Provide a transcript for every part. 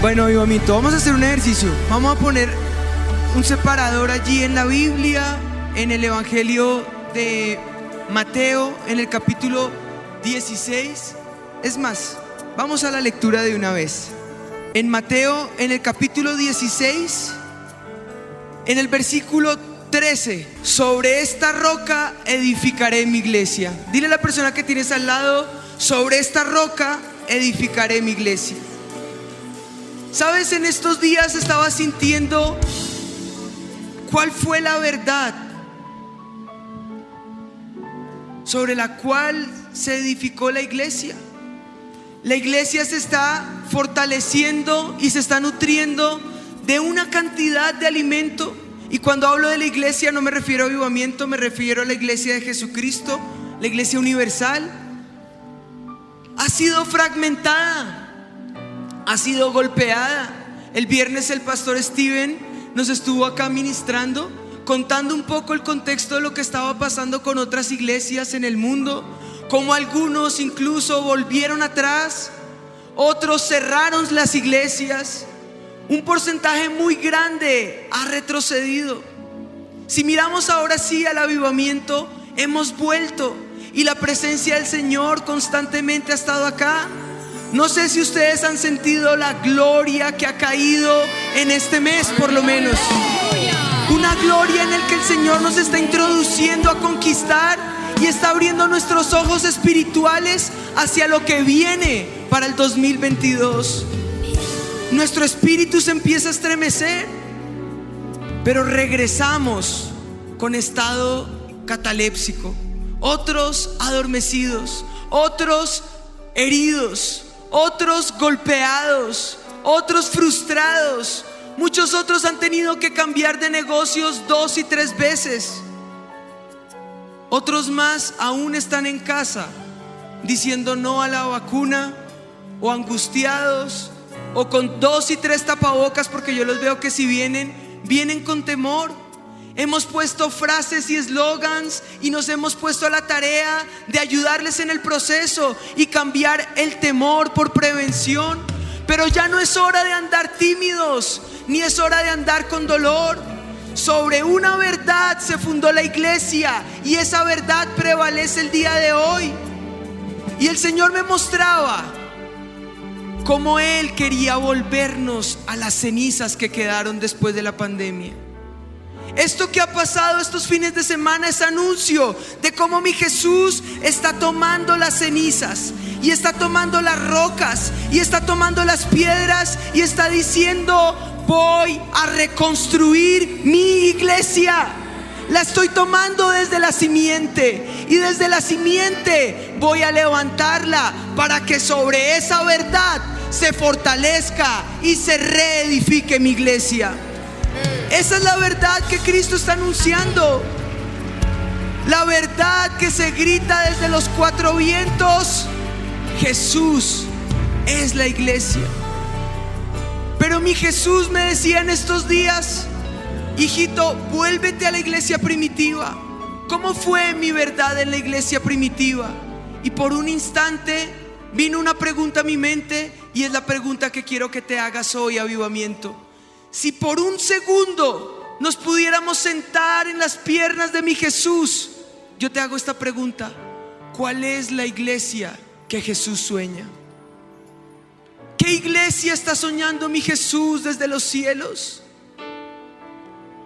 Bueno, avivamiento, vamos a hacer un ejercicio. Vamos a poner un separador allí en la Biblia, en el Evangelio de Mateo, en el capítulo 16. Es más, vamos a la lectura de una vez. En Mateo, en el capítulo 16, en el versículo 13, sobre esta roca edificaré mi iglesia. Dile a la persona que tienes al lado, sobre esta roca edificaré mi iglesia. Sabes, en estos días estaba sintiendo cuál fue la verdad sobre la cual se edificó la iglesia. La iglesia se está fortaleciendo y se está nutriendo de una cantidad de alimento. Y cuando hablo de la iglesia no me refiero a avivamiento, me refiero a la iglesia de Jesucristo, la iglesia universal. Ha sido fragmentada ha sido golpeada. El viernes el pastor Steven nos estuvo acá ministrando, contando un poco el contexto de lo que estaba pasando con otras iglesias en el mundo, como algunos incluso volvieron atrás, otros cerraron las iglesias, un porcentaje muy grande ha retrocedido. Si miramos ahora sí al avivamiento, hemos vuelto y la presencia del Señor constantemente ha estado acá. No sé si ustedes han sentido la gloria que ha caído en este mes, por lo menos. Una gloria en el que el Señor nos está introduciendo a conquistar y está abriendo nuestros ojos espirituales hacia lo que viene para el 2022. Nuestro espíritu se empieza a estremecer, pero regresamos con estado catalépsico, otros adormecidos, otros heridos, otros golpeados, otros frustrados. Muchos otros han tenido que cambiar de negocios dos y tres veces. Otros más aún están en casa diciendo no a la vacuna o angustiados o con dos y tres tapabocas porque yo los veo que si vienen, vienen con temor. Hemos puesto frases y eslogans y nos hemos puesto a la tarea de ayudarles en el proceso y cambiar el temor por prevención. Pero ya no es hora de andar tímidos, ni es hora de andar con dolor. Sobre una verdad se fundó la iglesia y esa verdad prevalece el día de hoy. Y el Señor me mostraba cómo Él quería volvernos a las cenizas que quedaron después de la pandemia. Esto que ha pasado estos fines de semana es anuncio de cómo mi Jesús está tomando las cenizas y está tomando las rocas y está tomando las piedras y está diciendo, voy a reconstruir mi iglesia. La estoy tomando desde la simiente y desde la simiente voy a levantarla para que sobre esa verdad se fortalezca y se reedifique mi iglesia. Esa es la verdad que Cristo está anunciando. La verdad que se grita desde los cuatro vientos. Jesús es la iglesia. Pero mi Jesús me decía en estos días, hijito, vuélvete a la iglesia primitiva. ¿Cómo fue mi verdad en la iglesia primitiva? Y por un instante vino una pregunta a mi mente y es la pregunta que quiero que te hagas hoy, avivamiento. Si por un segundo nos pudiéramos sentar en las piernas de mi Jesús, yo te hago esta pregunta. ¿Cuál es la iglesia que Jesús sueña? ¿Qué iglesia está soñando mi Jesús desde los cielos?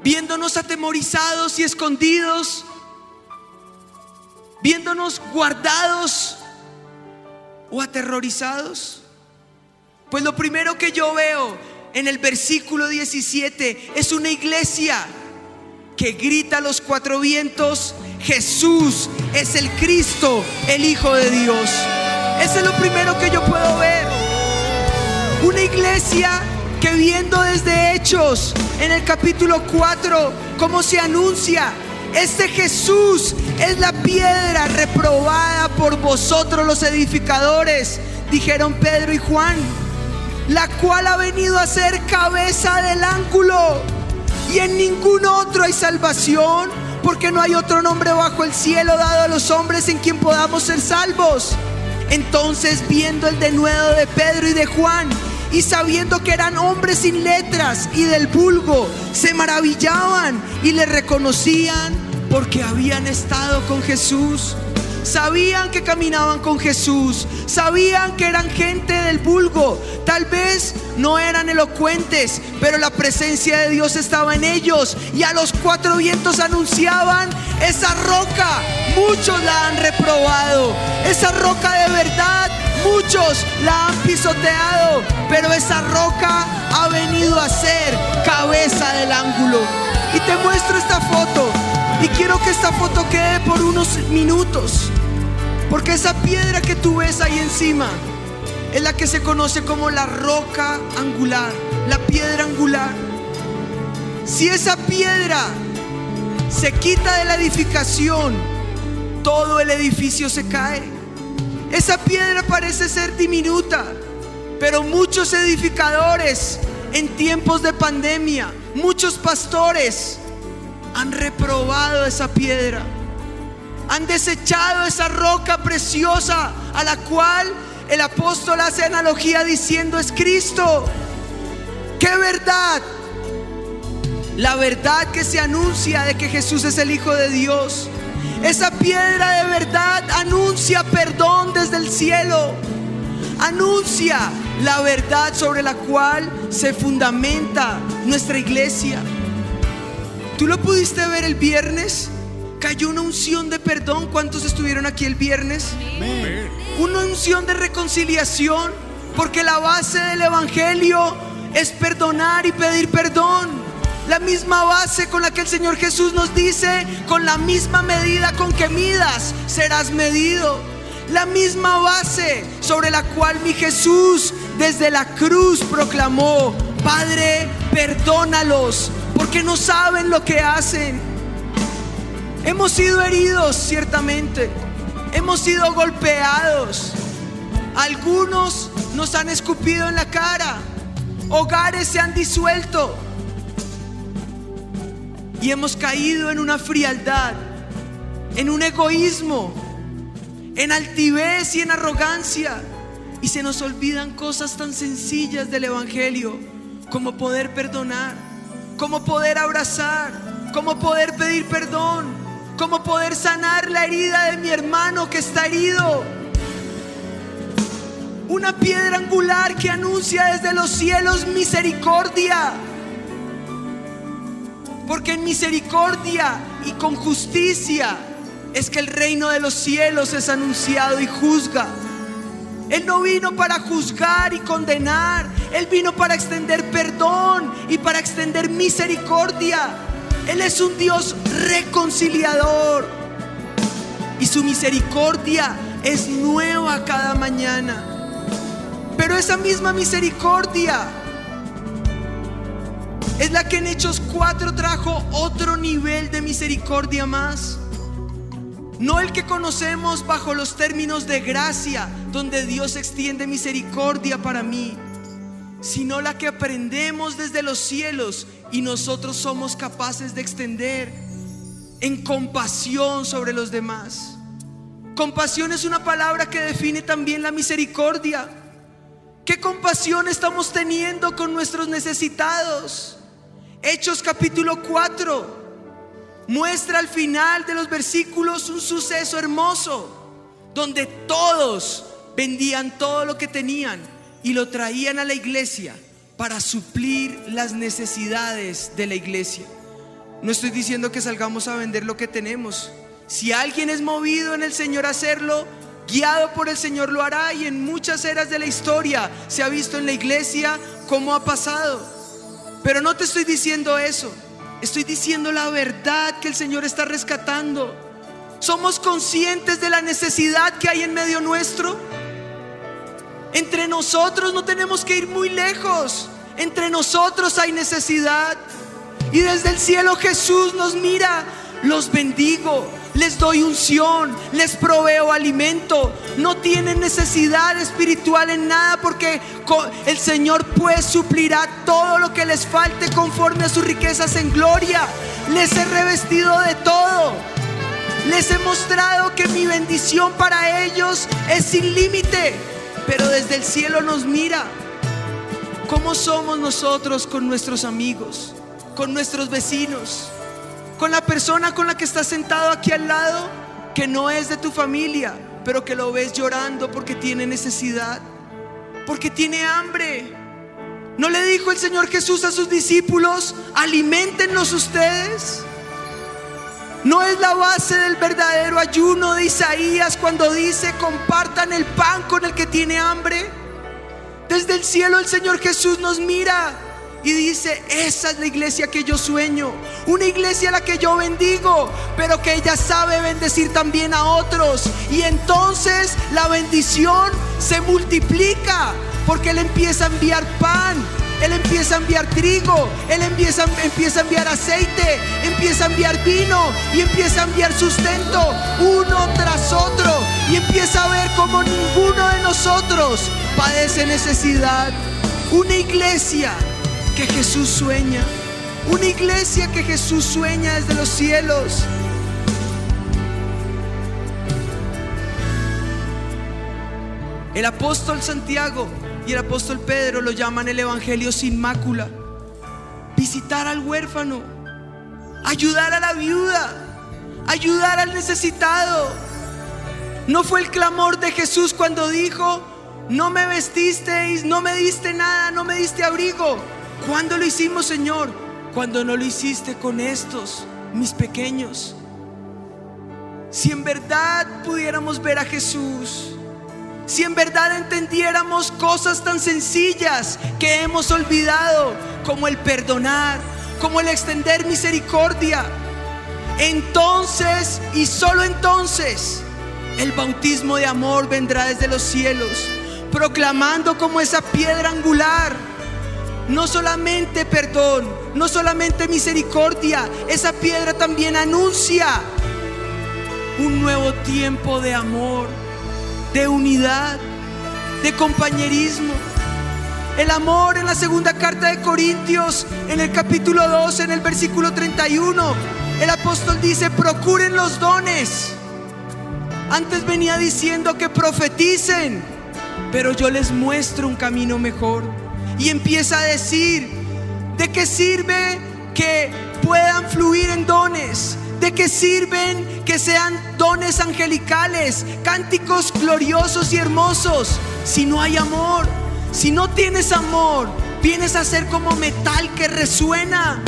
Viéndonos atemorizados y escondidos, viéndonos guardados o aterrorizados. Pues lo primero que yo veo en el versículo 17 es una iglesia que grita a los cuatro vientos, Jesús es el Cristo, el Hijo de Dios. Ese es lo primero que yo puedo ver. Una iglesia que viendo desde Hechos en el capítulo 4 cómo se anuncia, este Jesús es la piedra reprobada por vosotros los edificadores, dijeron Pedro y Juan la cual ha venido a ser cabeza del ángulo. Y en ningún otro hay salvación, porque no hay otro nombre bajo el cielo dado a los hombres en quien podamos ser salvos. Entonces, viendo el denuedo de Pedro y de Juan, y sabiendo que eran hombres sin letras y del vulgo, se maravillaban y le reconocían porque habían estado con Jesús. Sabían que caminaban con Jesús, sabían que eran gente del vulgo, tal vez no eran elocuentes, pero la presencia de Dios estaba en ellos y a los cuatro vientos anunciaban, esa roca, muchos la han reprobado, esa roca de verdad, muchos la han pisoteado, pero esa roca ha venido a ser cabeza del ángulo. Y te muestro esta foto. Y quiero que esta foto quede por unos minutos. Porque esa piedra que tú ves ahí encima es la que se conoce como la roca angular, la piedra angular. Si esa piedra se quita de la edificación, todo el edificio se cae. Esa piedra parece ser diminuta, pero muchos edificadores en tiempos de pandemia, muchos pastores, han reprobado esa piedra. Han desechado esa roca preciosa a la cual el apóstol hace analogía diciendo es Cristo. ¡Qué verdad! La verdad que se anuncia de que Jesús es el Hijo de Dios. Esa piedra de verdad anuncia perdón desde el cielo. Anuncia la verdad sobre la cual se fundamenta nuestra iglesia. ¿Tú lo pudiste ver el viernes? Cayó una unción de perdón. ¿Cuántos estuvieron aquí el viernes? Una unción de reconciliación. Porque la base del Evangelio es perdonar y pedir perdón. La misma base con la que el Señor Jesús nos dice, con la misma medida con que midas, serás medido. La misma base sobre la cual mi Jesús desde la cruz proclamó, Padre, perdónalos, porque no saben lo que hacen. Hemos sido heridos, ciertamente. Hemos sido golpeados. Algunos nos han escupido en la cara. Hogares se han disuelto. Y hemos caído en una frialdad, en un egoísmo, en altivez y en arrogancia. Y se nos olvidan cosas tan sencillas del Evangelio como poder perdonar cómo poder abrazar, cómo poder pedir perdón, cómo poder sanar la herida de mi hermano que está herido. Una piedra angular que anuncia desde los cielos misericordia. Porque en misericordia y con justicia es que el reino de los cielos es anunciado y juzga. Él no vino para juzgar y condenar. Él vino para extender perdón y para extender misericordia. Él es un Dios reconciliador. Y su misericordia es nueva cada mañana. Pero esa misma misericordia es la que en Hechos 4 trajo otro nivel de misericordia más. No el que conocemos bajo los términos de gracia, donde Dios extiende misericordia para mí, sino la que aprendemos desde los cielos y nosotros somos capaces de extender en compasión sobre los demás. Compasión es una palabra que define también la misericordia. ¿Qué compasión estamos teniendo con nuestros necesitados? Hechos capítulo 4 muestra al final de los versículos un suceso hermoso, donde todos vendían todo lo que tenían y lo traían a la iglesia para suplir las necesidades de la iglesia. No estoy diciendo que salgamos a vender lo que tenemos. Si alguien es movido en el Señor a hacerlo, guiado por el Señor lo hará y en muchas eras de la historia se ha visto en la iglesia cómo ha pasado. Pero no te estoy diciendo eso. Estoy diciendo la verdad que el Señor está rescatando. ¿Somos conscientes de la necesidad que hay en medio nuestro? Entre nosotros no tenemos que ir muy lejos. Entre nosotros hay necesidad. Y desde el cielo Jesús nos mira. Los bendigo les doy unción, les proveo alimento. No tienen necesidad espiritual en nada porque el Señor pues suplirá todo lo que les falte conforme a sus riquezas en gloria. Les he revestido de todo. Les he mostrado que mi bendición para ellos es sin límite, pero desde el cielo nos mira ¿Cómo somos nosotros con nuestros amigos, con nuestros vecinos, con la persona con la que estás sentado aquí al lado, que no es de tu familia, pero que lo ves llorando porque tiene necesidad, porque tiene hambre? ¿No le dijo el Señor Jesús a sus discípulos, alimentenlos ustedes? ¿No es la base del verdadero ayuno de Isaías cuando dice, compartan el pan con el que tiene hambre? Desde el cielo el Señor Jesús nos mira y dice, esa es la iglesia que yo sueño, una iglesia a la que yo bendigo, pero que ella sabe bendecir también a otros. Y entonces la bendición se multiplica porque Él empieza a enviar pan. Él empieza a enviar trigo, Él empieza, a enviar aceite, empieza a enviar vino y empieza a enviar sustento uno tras otro. Y empieza a ver como ninguno de nosotros padece necesidad. Una iglesia que Jesús sueña. Una iglesia que Jesús sueña desde los cielos. El apóstol Santiago y el apóstol Pedro lo llaman el Evangelio sin mácula. Visitar al huérfano, ayudar a la viuda, ayudar al necesitado. No fue el clamor de Jesús cuando dijo, no me vestisteis, no me diste nada, no me diste abrigo. ¿Cuándo lo hicimos, Señor? Cuando no lo hiciste con estos, mis pequeños. Si en verdad pudiéramos ver a Jesús, si en verdad entendiéramos cosas tan sencillas que hemos olvidado, como el perdonar, como el extender misericordia, entonces y solo entonces el bautismo de amor vendrá desde los cielos, proclamando como esa piedra angular, no solamente perdón, no solamente misericordia, esa piedra también anuncia un nuevo tiempo de amor de unidad, de compañerismo. El amor en la segunda carta de Corintios, en el capítulo 2, en el versículo 31, el apóstol dice, procuren los dones. Antes venía diciendo que profeticen, pero yo les muestro un camino mejor. Y empieza a decir, ¿de qué sirve que puedan fluir en dones? ¿De qué sirven que sean dones angelicales, cánticos gloriosos y hermosos si no hay amor? Si no tienes amor, vienes a ser como metal que resuena.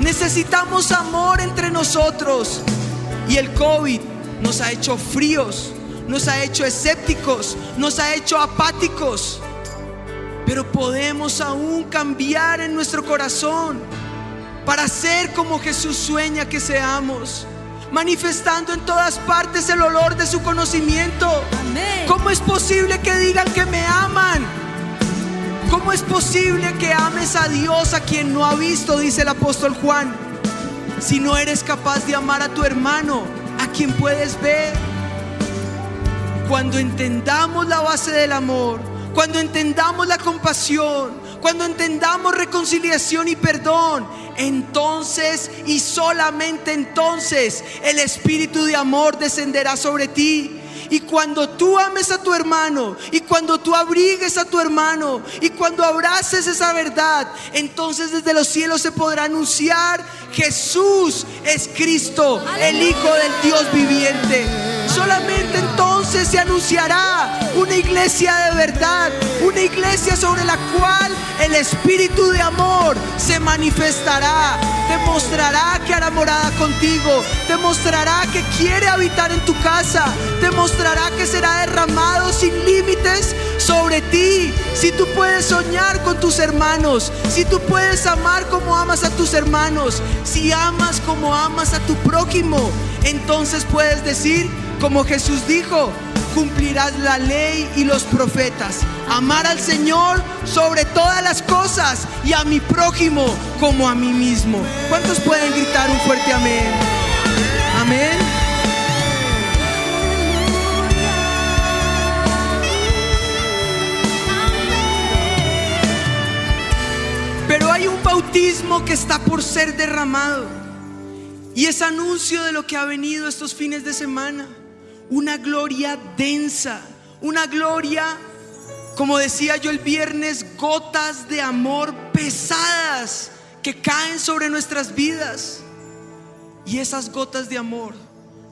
Necesitamos amor entre nosotros. Y el COVID nos ha hecho fríos, nos ha hecho escépticos, nos ha hecho apáticos. Pero podemos aún cambiar en nuestro corazón para ser como Jesús sueña que seamos, manifestando en todas partes el olor de su conocimiento. ¿Cómo es posible que digan que me aman? ¿Cómo es posible que ames a Dios a quien no ha visto, dice el apóstol Juan, si no eres capaz de amar a tu hermano, a quien puedes ver? Cuando entendamos la base del amor, cuando entendamos la compasión, cuando entendamos reconciliación y perdón, entonces y solamente entonces el Espíritu de amor descenderá sobre ti. Y cuando tú ames a tu hermano, y cuando tú abrigues a tu hermano, y cuando abraces esa verdad, entonces desde los cielos se podrá anunciar, Jesús es Cristo, el Hijo del Dios viviente. Solamente entonces se anunciará una iglesia de verdad, una iglesia sobre la cual el Espíritu de amor se manifestará, te mostrará que hará morada contigo, te mostrará que quiere habitar en tu casa, te mostrará que será derramado sin límites sobre ti. Si tú puedes soñar con tus hermanos, si tú puedes amar como amas a tus hermanos, si amas como amas a tu prójimo, entonces puedes decir, como Jesús dijo, cumplirás la ley y los profetas. Amar al Señor sobre todas las cosas y a mi prójimo como a mí mismo. ¿Cuántos pueden gritar un fuerte amén? Amén. Pero hay un bautismo que está por ser derramado. Y es anuncio de lo que ha venido estos fines de semana una gloria densa, una gloria como decía yo el viernes, gotas de amor pesadas que caen sobre nuestras vidas. Y esas gotas de amor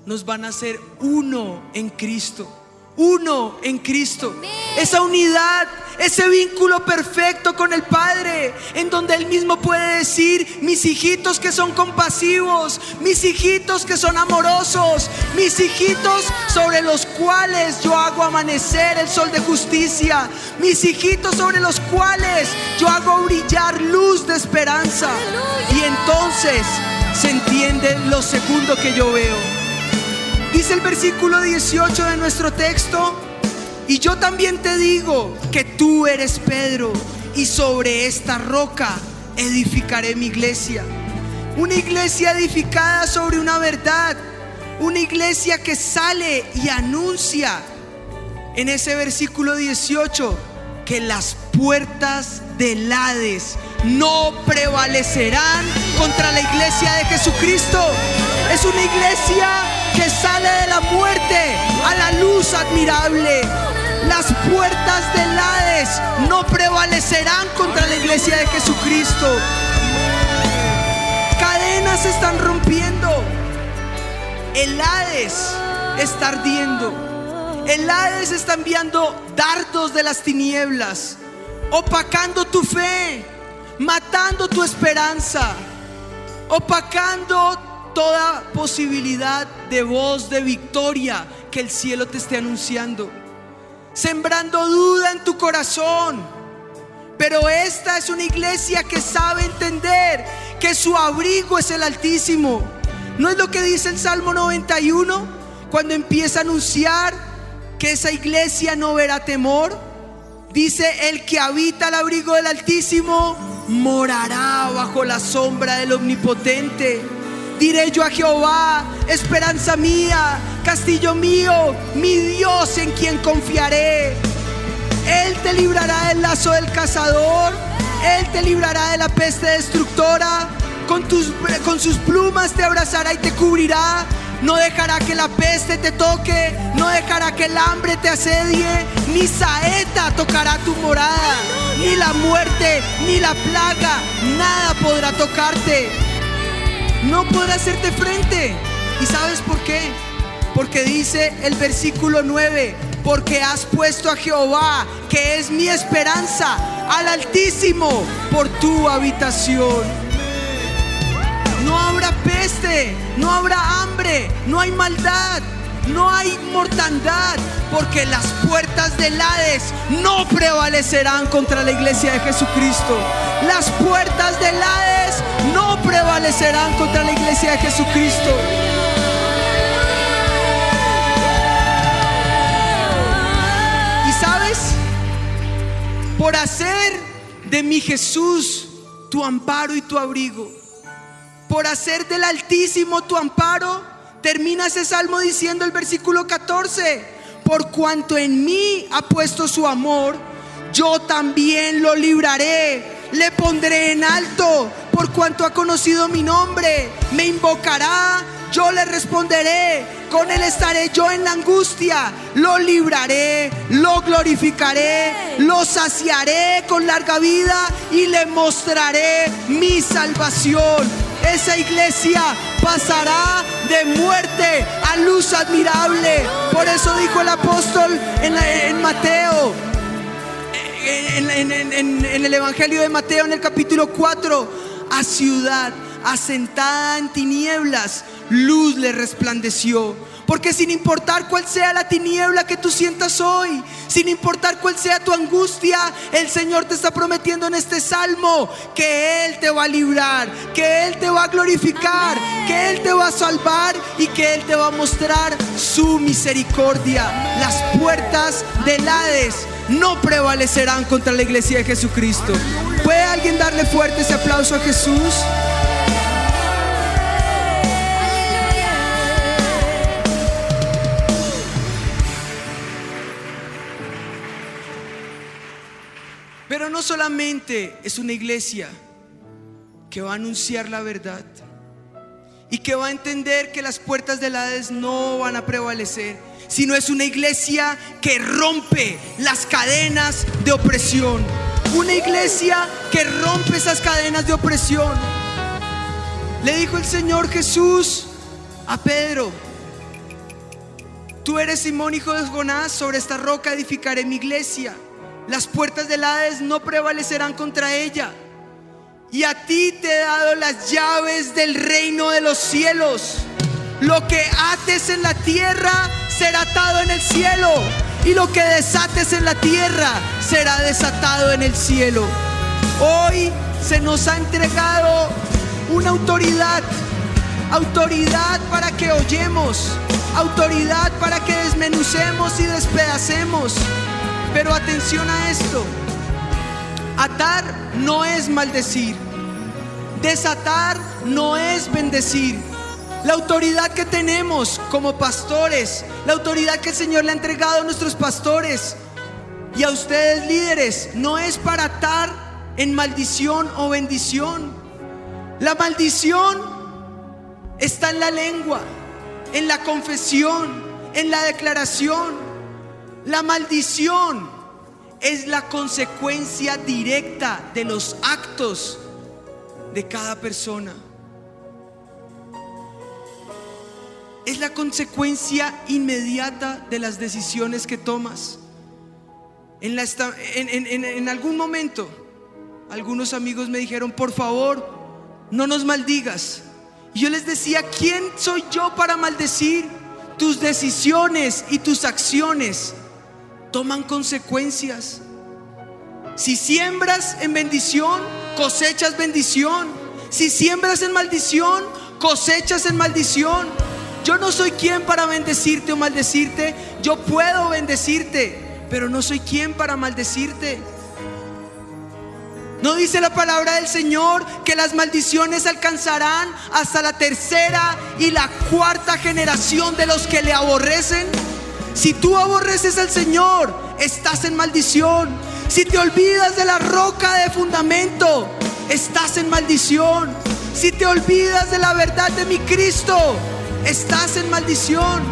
nos van a hacer uno en Cristo uno en Cristo. Esa unidad, ese vínculo perfecto con el Padre, en donde Él mismo puede decir, mis hijitos que son compasivos, mis hijitos que son amorosos, mis hijitos sobre los cuales yo hago amanecer el sol de justicia, mis hijitos sobre los cuales yo hago brillar luz de esperanza. Y entonces se entiende lo segundo que yo veo Dice el versículo 18 de nuestro texto, y yo también te digo que tú eres Pedro, y sobre esta roca edificaré mi iglesia. Una iglesia edificada sobre una verdad, una iglesia que sale y anuncia en ese versículo 18 que las puertas del Hades no prevalecerán contra la iglesia de Jesucristo. Es una iglesia que sale de la muerte a la luz admirable. Las puertas del Hades no prevalecerán contra la iglesia de Jesucristo. Cadenas se están rompiendo. El Hades está ardiendo. El Hades está enviando dardos de las tinieblas, opacando tu fe, matando tu esperanza, opacando toda posibilidad de voz de victoria que el cielo te esté anunciando, sembrando duda en tu corazón. Pero esta es una iglesia que sabe entender que su abrigo es el Altísimo. ¿No es lo que dice el Salmo 91 cuando empieza a anunciar que esa iglesia no verá temor? Dice, el que habita el abrigo del Altísimo morará bajo la sombra del Omnipotente. Diré yo a Jehová, esperanza mía, castillo mío, mi Dios en quien confiaré. Él te librará del lazo del cazador, Él te librará de la peste destructora, con, tus, con sus plumas te abrazará y te cubrirá. No dejará que la peste te toque, no dejará que el hambre te asedie, ni saeta tocará tu morada, ni la muerte, ni la plaga, nada podrá tocarte no podrá hacerte frente. ¿Y sabes por qué? Porque dice el versículo 9, porque has puesto a Jehová, que es mi esperanza, al Altísimo por tu habitación. No habrá peste, no habrá hambre, no hay maldad, no hay mortandad, porque las puertas del Hades no prevalecerán contra la iglesia de Jesucristo. Las puertas del Hades prevalecerán contra la iglesia de Jesucristo. ¿Y sabes? Por hacer de mi Jesús tu amparo y tu abrigo, por hacer del Altísimo tu amparo, Termina ese salmo diciendo el versículo 14, por cuanto en mí ha puesto su amor, yo también lo libraré, le pondré en alto, por cuanto ha conocido mi nombre, me invocará, yo le responderé, con él estaré yo en la angustia, lo libraré, lo glorificaré, lo saciaré con larga vida y le mostraré mi salvación. Esa iglesia pasará de muerte a luz admirable. Por eso dijo el apóstol en, Mateo, en, el Evangelio de Mateo, en el capítulo 4, a ciudad asentada en tinieblas, luz le resplandeció. Porque sin importar cuál sea la tiniebla que tú sientas hoy, sin importar cuál sea tu angustia, el Señor te está prometiendo en este salmo que Él te va a librar, que Él te va a glorificar, que Él te va a salvar y que Él te va a mostrar su misericordia. Las puertas del Hades no prevalecerán contra la iglesia de Jesucristo. ¿Puede alguien darle fuerte ese aplauso a Jesús? Pero no solamente es una iglesia que va a anunciar la verdad y que va a entender que las puertas del Hades no van a prevalecer, sino es una iglesia que rompe las cadenas de opresión. Una iglesia que rompe esas cadenas de opresión. Le dijo el Señor Jesús a Pedro, tú eres Simón hijo de Jonás, sobre esta roca edificaré mi iglesia. Las puertas del Hades no prevalecerán contra ella. Y a ti te he dado las llaves del reino de los cielos. Lo que ates en la tierra será atado en el cielo. Y lo que desates en la tierra será desatado en el cielo. Hoy se nos ha entregado una autoridad. Autoridad para que oyemos. Autoridad para que desmenucemos y despedacemos. Pero atención a esto. Atar no es maldecir. Desatar no es bendecir. La autoridad que tenemos como pastores, la autoridad que el Señor le ha entregado a nuestros pastores y a ustedes líderes, no es para atar en maldición o bendición. La maldición está en la lengua, en la confesión, en la declaración. La maldición es la consecuencia directa de los actos de cada persona. Es la consecuencia inmediata de las decisiones que tomas. En, algún momento, algunos amigos me dijeron, por favor, no nos maldigas. Y yo les decía, ¿quién soy yo para maldecir? Tus decisiones y tus acciones toman consecuencias. Si siembras en bendición, cosechas bendición. Si siembras en maldición, cosechas en maldición. Yo no soy quien para bendecirte o maldecirte. Yo puedo bendecirte, pero no soy quien para maldecirte. ¿No dice la palabra del Señor que las maldiciones alcanzarán hasta la tercera y la cuarta generación de los que le aborrecen? Si tú aborreces al Señor, estás en maldición. Si te olvidas de la roca de fundamento, estás en maldición. Si te olvidas de la verdad de mi Cristo, estás en maldición.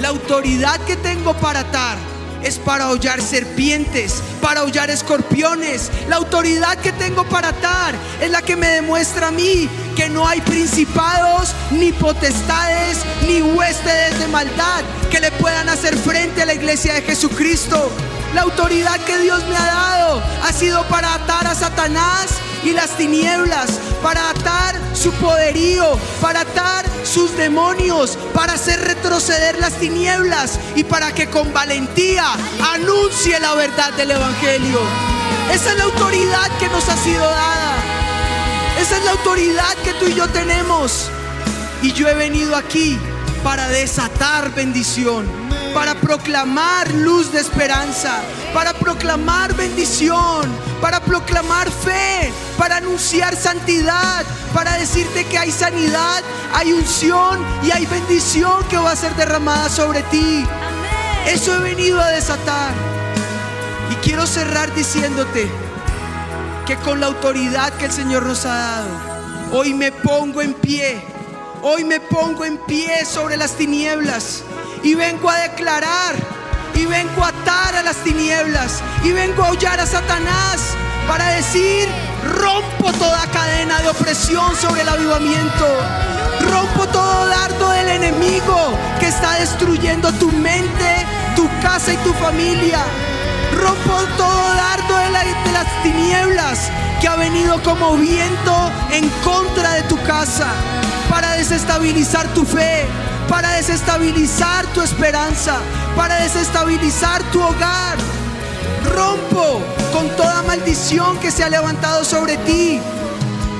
La autoridad que tengo para atar es para hollar serpientes, para hollar escorpiones. La autoridad que tengo para atar es la que me demuestra a mí que no hay principados, ni potestades, ni huéspedes de maldad que le puedan hacer frente a la iglesia de Jesucristo. La autoridad que Dios me ha dado ha sido para atar a Satanás y las tinieblas, para atar su poderío, para atar sus demonios, para hacer retroceder las tinieblas y para que con valentía anuncie la verdad del Evangelio. Esa es la autoridad que nos ha sido dada. Esa es la autoridad que tú y yo tenemos. Y yo he venido aquí para desatar bendición, para proclamar luz de esperanza, para proclamar bendición, para proclamar fe, para anunciar santidad, para decirte que hay sanidad, hay unción y hay bendición que va a ser derramada sobre ti. Eso he venido a desatar. Y quiero cerrar diciéndote que con la autoridad que el Señor nos ha dado, hoy me pongo en pie Hoy me pongo en pie sobre las tinieblas y vengo a declarar y vengo a atar a las tinieblas y vengo a hollar a Satanás para decir, rompo toda cadena de opresión sobre el avivamiento. Rompo todo dardo del enemigo que está destruyendo tu mente, tu casa y tu familia. Rompo todo dardo de, de las tinieblas que ha venido como viento en contra de tu casa para desestabilizar tu fe, para desestabilizar tu esperanza, para desestabilizar tu hogar. Rompo con toda maldición que se ha levantado sobre ti,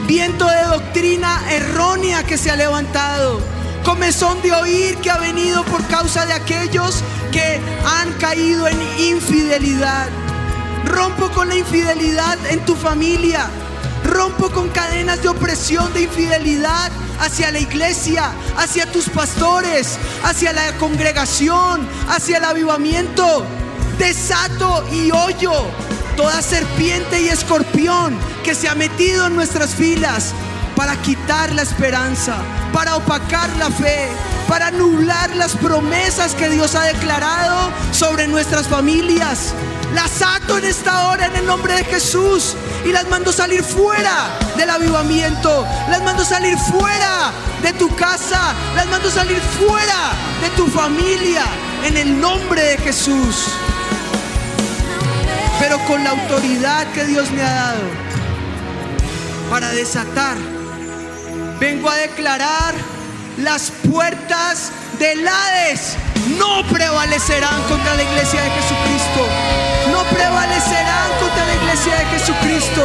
viento de doctrina errónea que se ha levantado, comezón de oír que ha venido por causa de aquellos que han caído en infidelidad. Rompo con la infidelidad en tu familia. Rompo con cadenas de opresión, de infidelidad hacia la iglesia, hacia tus pastores, hacia la congregación, hacia el avivamiento. Desato y hoyo toda serpiente y escorpión que se ha metido en nuestras filas para quitar la esperanza, para opacar la fe, para nublar las promesas que Dios ha declarado sobre nuestras familias. Las ato en esta hora en el nombre de Jesús y las mando salir fuera del avivamiento. Las mando salir fuera de tu casa. Las mando salir fuera de tu familia en el nombre de Jesús. Pero con la autoridad que Dios me ha dado para desatar, vengo a declarar las puertas del Hades no prevalecerán contra la iglesia de Jesucristo. Prevalecerán contra la iglesia de Jesucristo.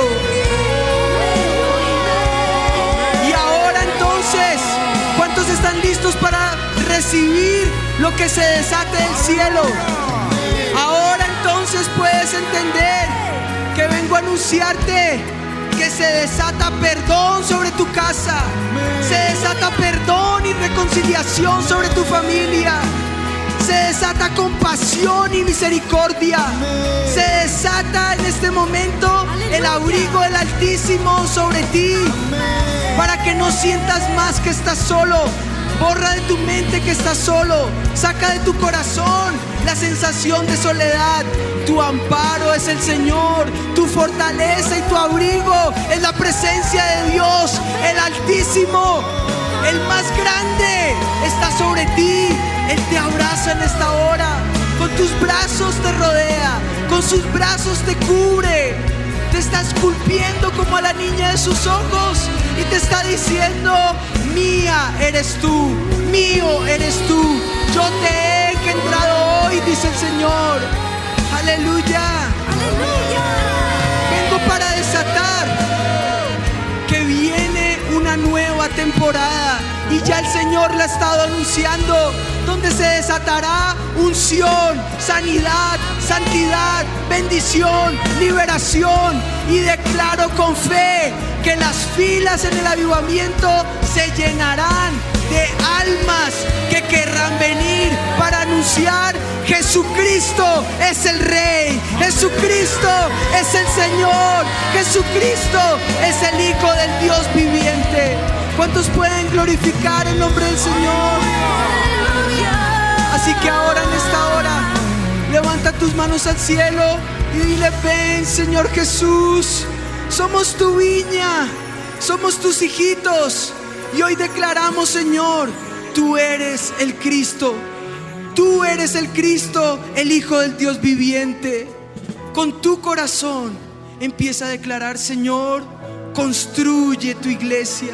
Y ahora entonces, ¿cuántos están listos para recibir lo que se desate del cielo? Ahora entonces puedes entender que vengo a anunciarte que se desata perdón sobre tu casa, se desata perdón y reconciliación sobre tu familia, se desata compasión y misericordia. Se desata en este momento el abrigo del Altísimo sobre ti. Para que no sientas más que estás solo. Borra de tu mente que estás solo. Saca de tu corazón la sensación de soledad. Tu amparo es el Señor. Tu fortaleza y tu abrigo es la presencia de Dios, el Altísimo. El más grande está sobre ti. Él te abraza en esta hora. Con tus brazos te rodea. Con sus brazos te cubre. Te está esculpiendo como a la niña de sus ojos. Y te está diciendo, mía eres tú. Mío eres tú. Yo te he engendrado hoy, dice el Señor. Aleluya. Aleluya. Vengo para desatar que viene una nueva temporada y ya el Señor la ha estado anunciando, donde se desatará unción, sanidad, santidad, bendición, liberación. Y declaro con fe que las filas en el avivamiento se llenarán de almas que querrán venir para anunciar Jesucristo es el Rey, Jesucristo es el Señor, Jesucristo es el Hijo del Dios viviente. ¿Cuántos pueden glorificar el nombre del Señor? Así que ahora en esta hora, levanta tus manos al cielo y dile, ven Señor Jesús, somos tu viña, somos tus hijitos. Y hoy declaramos, Señor, tú eres el Cristo. Tú eres el Cristo, el Hijo del Dios viviente. Con tu corazón empieza a declarar, Señor, construye tu iglesia.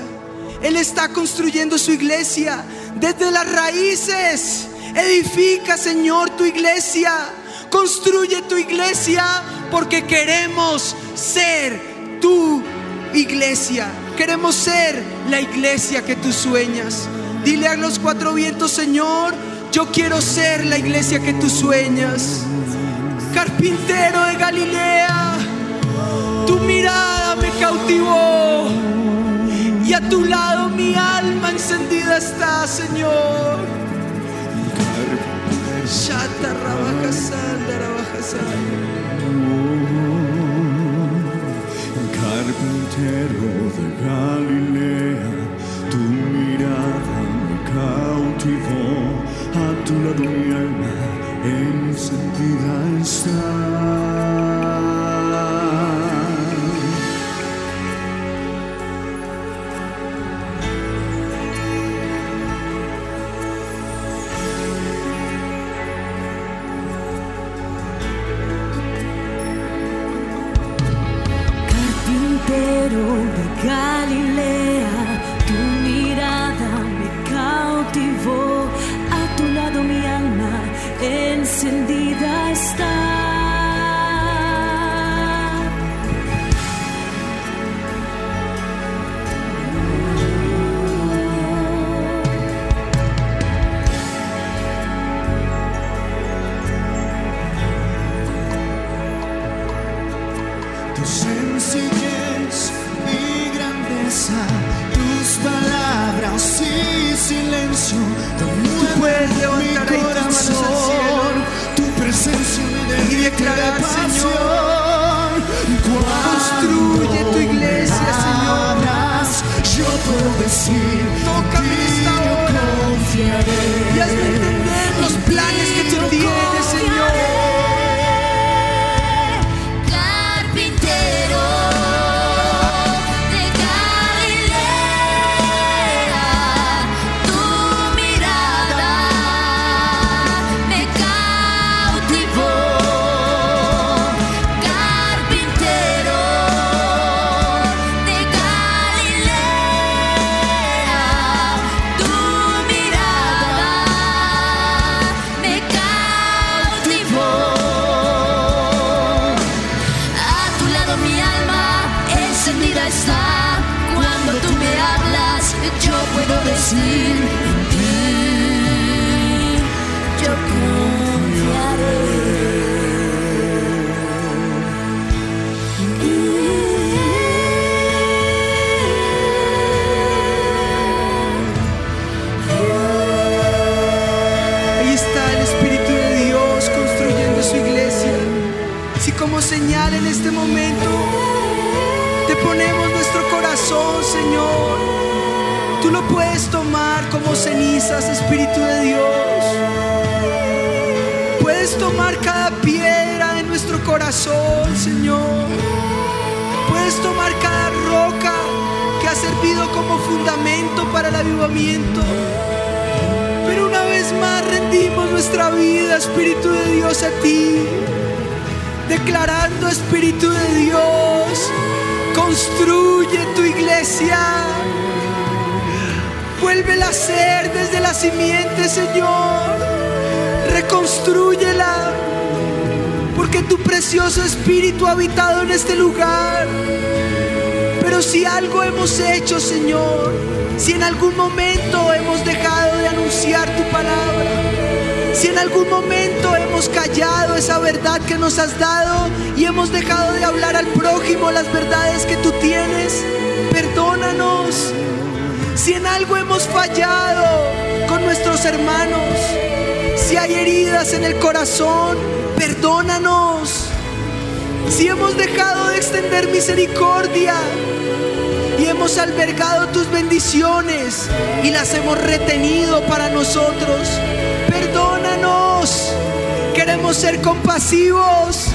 Él está construyendo su iglesia desde las raíces. Edifica, Señor, tu iglesia. Construye tu iglesia porque queremos ser tu iglesia. Queremos ser la iglesia que tú sueñas. Dile a los cuatro vientos, Señor, yo quiero ser la iglesia que tú sueñas. Carpintero de Galilea, tu mirada me cautivó. Tu lado mi alma encendida está, Señor. Carpintero de Galilea, tu mirada me cautivó. A tu lado mi alma encendida está. Sencillez y grandeza, tus palabras y silencio, Tú puedes mi levantar al corazón, cielo tu presencia me y declarar, pasión. Cuando Construye tu iglesia, Señor. yo decir, esta en ti yo confiaré. Espíritu de Dios. Puedes tomar cada piedra de nuestro corazón, Señor. Puedes tomar cada roca que ha servido como fundamento para el avivamiento. Pero una vez más rendimos nuestra vida, Espíritu de Dios, a ti. Declarando, Espíritu de Dios, construye tu iglesia. Vuélvela a ser desde la simiente, Señor. Reconstrúyela. Porque tu precioso Espíritu ha habitado en este lugar. Pero si algo hemos hecho, Señor, si en algún momento hemos dejado de anunciar tu palabra, si en algún momento hemos callado esa verdad que nos has dado y hemos dejado de hablar al prójimo las verdades que tú tienes, perdónanos. Si en algo hemos fallado con nuestros hermanos, si hay heridas en el corazón, perdónanos. Si hemos dejado de extender misericordia y hemos albergado tus bendiciones y las hemos retenido para nosotros, perdónanos. Queremos ser compasivos,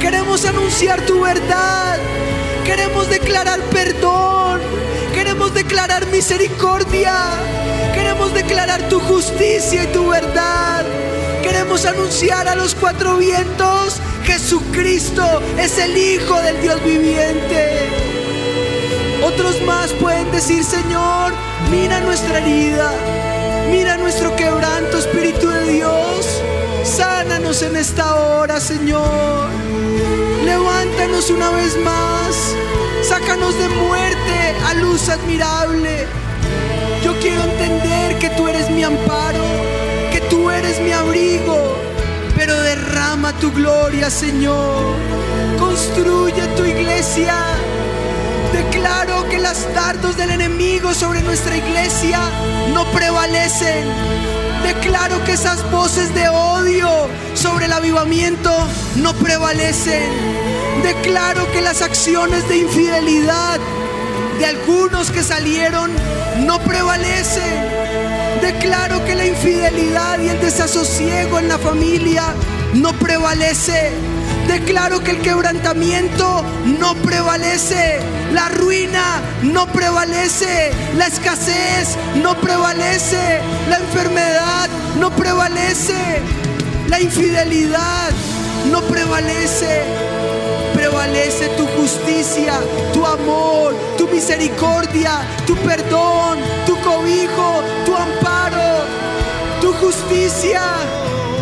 queremos anunciar tu verdad, queremos declarar perdón, queremos declarar misericordia, queremos declarar tu justicia y tu verdad. Queremos anunciar a los cuatro vientos, Jesucristo es el Hijo del Dios viviente. Otros más pueden decir, Señor, mira nuestra herida, mira nuestro quebranto, Espíritu de Dios. Sánanos en esta hora, Señor. Levántanos una vez más. Sácanos de muerte a luz admirable. Yo quiero entender que tú eres mi amparo, que tú eres mi abrigo, pero derrama tu gloria, Señor. Construye tu iglesia. Declaro que las dardos del enemigo sobre nuestra iglesia no prevalecen. Declaro que esas voces de odio sobre el avivamiento no prevalecen. Declaro que las acciones de infidelidad de algunos que salieron no prevalecen. Declaro que la infidelidad y el desasosiego en la familia no prevalece. Declaro que el quebrantamiento no prevalece, la ruina no prevalece, la escasez no prevalece, la enfermedad no prevalece, la infidelidad no prevalece. Prevalece tu justicia, tu amor, tu misericordia, tu perdón, tu cobijo, tu amparo, tu justicia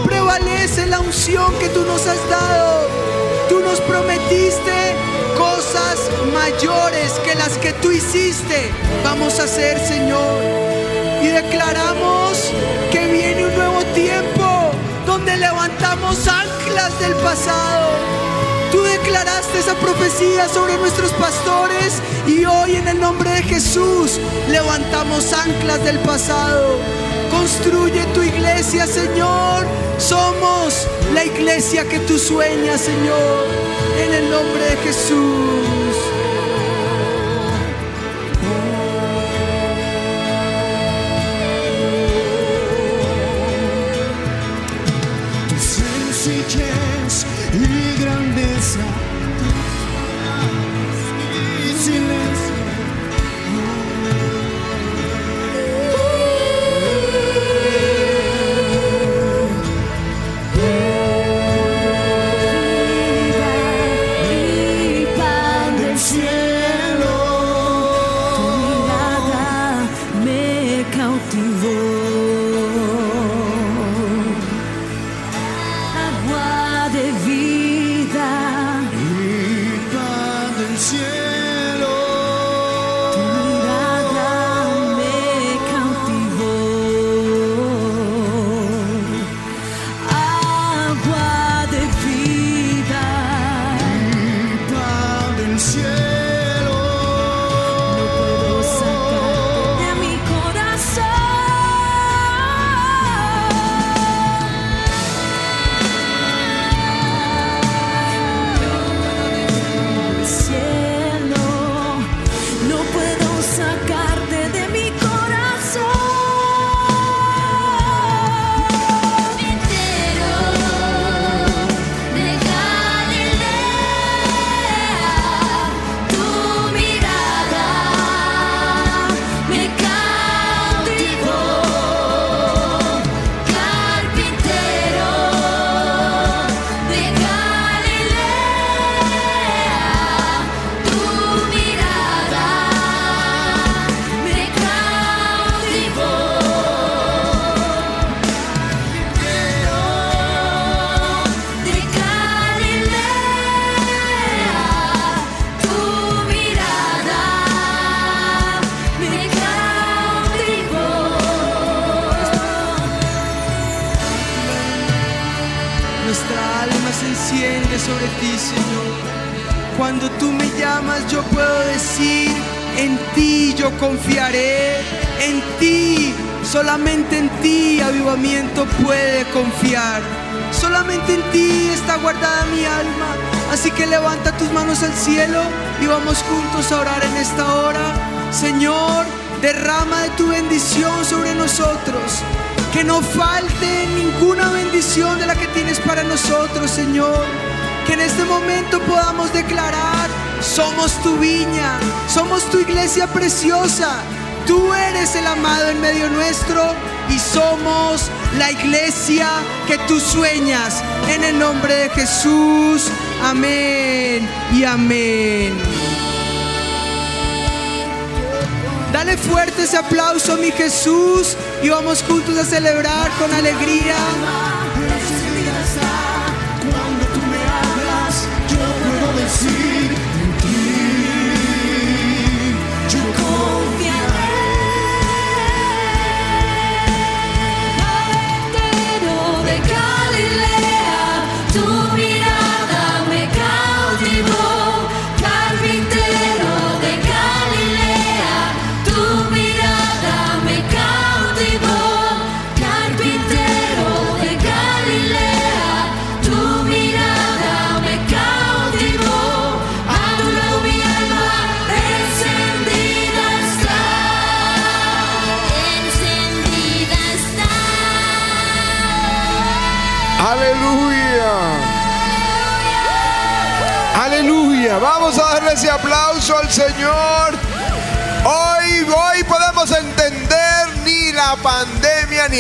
prevalece la unción que tú nos has dado. Tú nos prometiste cosas mayores que las que tú hiciste. Vamos a hacer, Señor. Y declaramos que viene un nuevo tiempo donde levantamos anclas del pasado. Declaraste esa profecía sobre nuestros pastores y hoy en el nombre de Jesús levantamos anclas del pasado. Construye tu iglesia, Señor. Somos la iglesia que tú sueñas, Señor. En el nombre de Jesús. Grandeza. Pan Señor. Cuando tú me llamas, yo puedo decir, en ti yo confiaré, en ti, solamente en ti, avivamiento puede confiar. Solamente en ti está guardada mi alma. Así que levanta tus manos al cielo y vamos juntos a orar en esta hora. Señor, derrama de tu bendición sobre nosotros. Que no falte ninguna bendición de la que tienes para nosotros, Señor. Que en este momento podamos declarar, somos tu viña, somos tu iglesia preciosa. Tú eres el amado en medio nuestro y somos la iglesia que tú sueñas. En el nombre de Jesús. Amén y amén. Dale fuerte ese aplauso mi Jesús y vamos juntos a celebrar con alegría.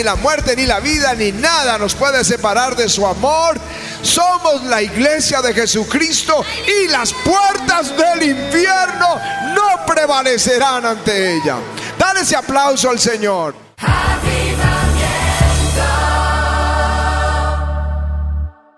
La muerte, ni la vida, ni nada nos puede separar de su amor. Somos la iglesia de Jesucristo y las puertas del infierno no prevalecerán ante ella. Dale ese aplauso al Señor.